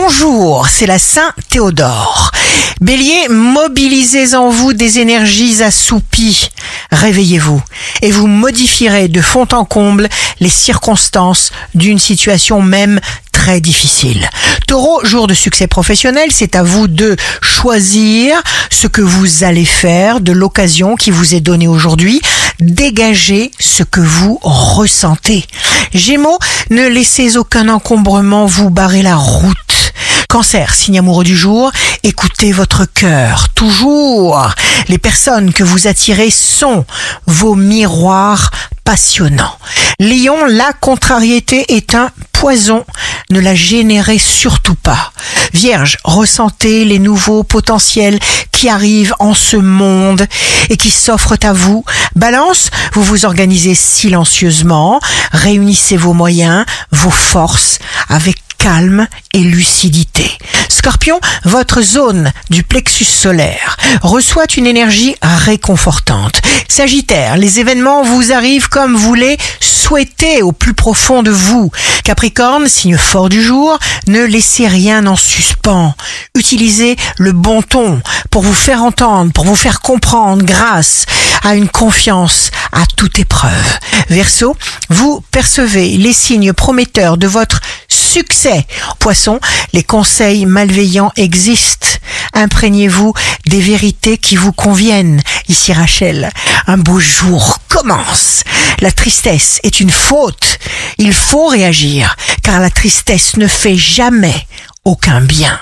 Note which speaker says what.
Speaker 1: bonjour, c'est la Saint Théodore. Bélier, mobilisez en vous des énergies assoupies. Réveillez-vous et vous modifierez de fond en comble les circonstances d'une situation même très difficile. Taureau, jour de succès professionnel, c'est à vous de choisir ce que vous allez faire de l'occasion qui vous est donnée aujourd'hui. Dégagez ce que vous ressentez. Gémeaux, ne laissez aucun encombrement vous barrer la route. Cancer, signe amoureux du jour, écoutez votre cœur, toujours. Les personnes que vous attirez sont vos miroirs passionnants. Lion, la contrariété est un poison, ne la générez surtout pas. Vierge, ressentez les nouveaux potentiels qui arrivent en ce monde et qui s'offrent à vous. Balance, vous vous organisez silencieusement, réunissez vos moyens, vos forces avec calme et lucidité. Scorpion, votre zone du plexus solaire reçoit une énergie réconfortante. Sagittaire, les événements vous arrivent comme vous les souhaitez au plus profond de vous. Capricorne, signe fort du jour, ne laissez rien en suspens. Utilisez le bon ton pour vous faire entendre, pour vous faire comprendre grâce à une confiance à toute épreuve. Verseau, vous percevez les signes prometteurs de votre succès. Poisson, les conseils malveillants existent. Imprégnez-vous des vérités qui vous conviennent. Ici Rachel, un beau jour commence. La tristesse est une faute. Il faut réagir, car la tristesse ne fait jamais aucun bien.